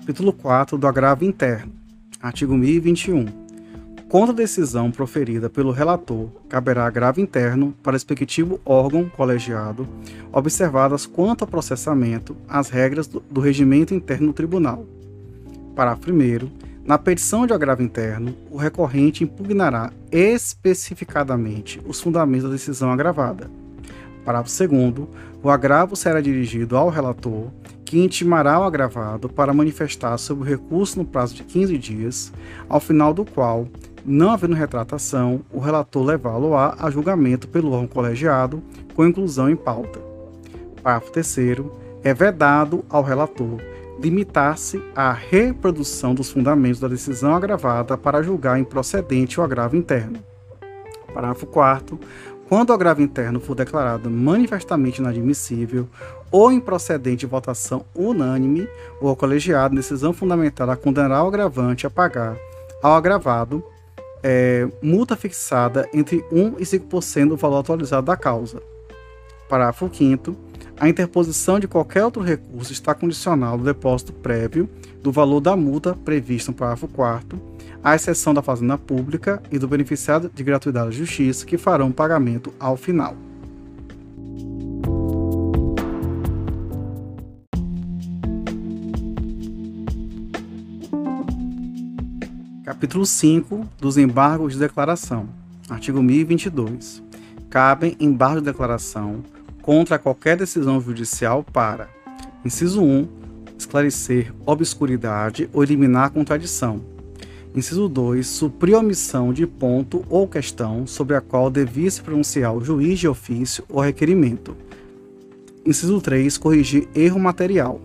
Capítulo 4 do agravo interno. Artigo 1021. Contra a decisão proferida pelo relator, caberá agravo interno para o respectivo órgão colegiado, observadas quanto ao processamento as regras do, regimento interno do tribunal. Parágrafo 1. Na petição de agravo interno, o recorrente impugnará especificadamente os fundamentos da decisão agravada. Parágrafo 2. O agravo será dirigido ao relator, que intimará o agravado para manifestar sobre o recurso no prazo de 15 dias, ao final do qual, não havendo retratação, o relator levá-lo-á a julgamento pelo órgão colegiado, com inclusão em pauta. Parágrafo 3. É vedado ao relator limitar-se à reprodução dos fundamentos da decisão agravada para julgar improcedente o agravo interno. Parágrafo 4. Quando o agravo interno for declarado manifestamente inadmissível ou improcedente de votação unânime, o colegiado, decisão fundamentada, condenará o agravante a pagar ao agravado é, multa fixada entre 1 e 5% do valor atualizado da causa. Parágrafo 5 a interposição de qualquer outro recurso está condicional ao depósito prévio do valor da multa prevista no parágrafo 4 à exceção da Fazenda Pública e do beneficiário de gratuidade da Justiça, que farão pagamento ao final. Capítulo 5 dos embargos de declaração. Artigo 1022. Cabem embargos de declaração contra qualquer decisão judicial para: inciso 1, esclarecer obscuridade ou eliminar contradição. Inciso 2, suprir omissão de ponto ou questão sobre a qual devia se pronunciar o juiz de ofício ou requerimento. Inciso 3, corrigir erro material.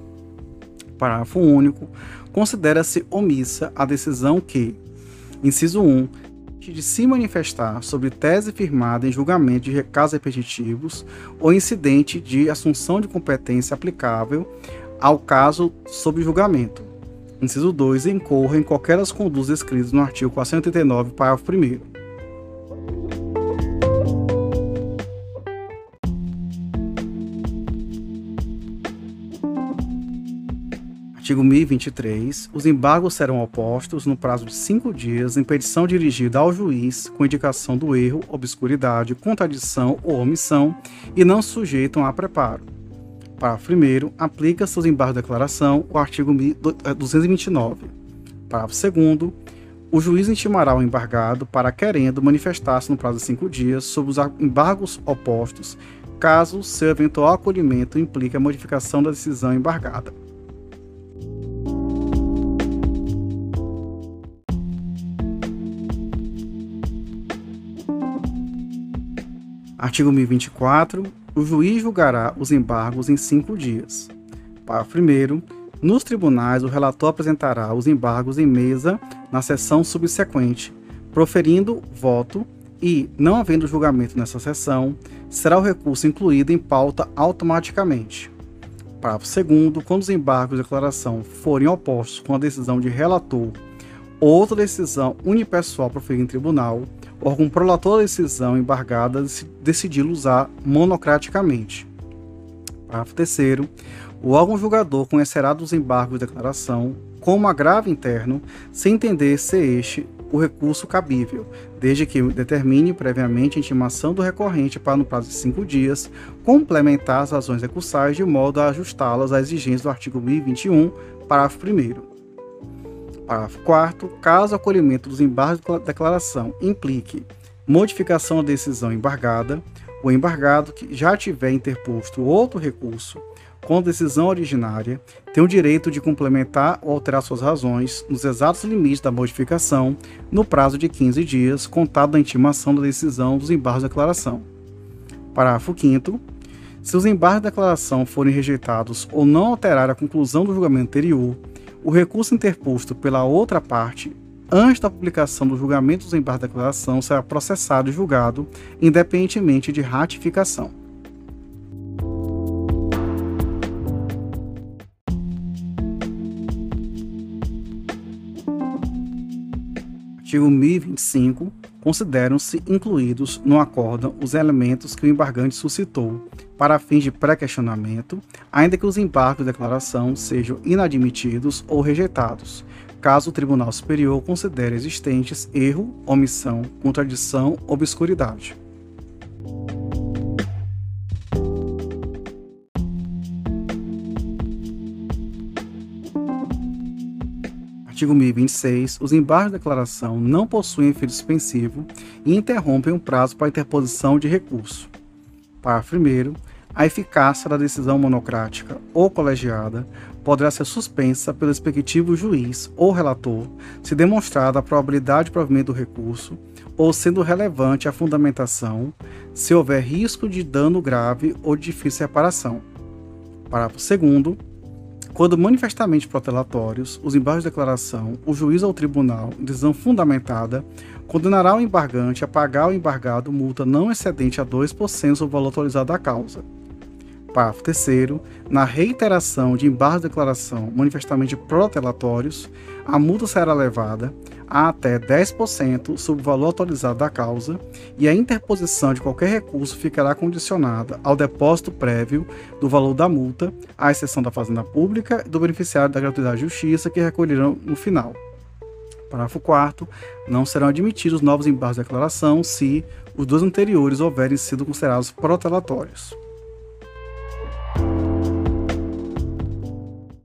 Parágrafo único. Considera-se omissa a decisão que, inciso 1, de se manifestar sobre tese firmada em julgamento de casos repetitivos ou incidente de assunção de competência aplicável ao caso sob julgamento. Inciso 2. Incorra em qualquer das condutas escritas no artigo 489, parágrafo 1. Artigo 1023. Os embargos serão opostos no prazo de cinco dias em petição dirigida ao juiz com indicação do erro, obscuridade, contradição ou omissão e não sujeitam a preparo. Parágrafo 1. Aplica-se aos embargos de declaração o artigo 229. Parágrafo 2. O juiz intimará o embargado para querendo manifestar-se no prazo de cinco dias sobre os embargos opostos, caso seu eventual acolhimento implique a modificação da decisão embargada. Artigo 1024. O juiz julgará os embargos em cinco dias. Parágrafo 1. Nos tribunais, o relator apresentará os embargos em mesa na sessão subsequente, proferindo voto e, não havendo julgamento nessa sessão, será o recurso incluído em pauta automaticamente. Parágrafo 2. Quando os embargos de declaração forem opostos com a decisão de relator ou outra decisão unipessoal proferida em tribunal, órgão prolator da decisão embargada decidir usar monocraticamente. Parágrafo 3 o órgão julgador conhecerá dos embargos de declaração como agravo interno, sem entender ser este o recurso cabível, desde que determine previamente a intimação do recorrente para, no prazo de cinco dias, complementar as razões recursais de modo a ajustá-las às exigências do artigo 1021, parágrafo 1 Parágrafo 4 caso o acolhimento dos embargos de declaração implique modificação da decisão embargada, o embargado que já tiver interposto outro recurso com decisão originária tem o direito de complementar ou alterar suas razões nos exatos limites da modificação no prazo de 15 dias, contado da intimação da decisão dos embargos de declaração. Parágrafo 5 se os embargos de declaração forem rejeitados ou não alterar a conclusão do julgamento anterior, o recurso interposto pela outra parte antes da publicação do julgamento dos embargos da declaração será processado e julgado independentemente de ratificação. Artigo 1025. Consideram-se incluídos no acórdão os elementos que o embargante suscitou para fins de pré-questionamento, ainda que os embargos de declaração sejam inadmitidos ou rejeitados, caso o Tribunal Superior considere existentes erro, omissão, contradição, obscuridade. Artigo 1026. Os embargos de declaração não possuem efeito suspensivo e interrompem o prazo para interposição de recurso. Parágrafo 1. A eficácia da decisão monocrática ou colegiada poderá ser suspensa pelo respectivo juiz ou relator se demonstrada a probabilidade de provimento do recurso ou sendo relevante a fundamentação, se houver risco de dano grave ou de difícil reparação. Parágrafo 2. Quando manifestamente protelatórios, os embargos de declaração, o juiz ou o tribunal, em decisão fundamentada, condenará o embargante a pagar ao embargado multa não excedente a 2% do valor autorizado da causa. Parágrafo 3 Na reiteração de embargos de declaração manifestamente protelatórios, a multa será levada a até 10% sobre o valor autorizado da causa e a interposição de qualquer recurso ficará condicionada ao depósito prévio do valor da multa, à exceção da Fazenda Pública e do beneficiário da gratuidade de justiça que recolherão no final. Parágrafo 4 Não serão admitidos novos embargos de declaração se os dois anteriores houverem sido considerados protelatórios.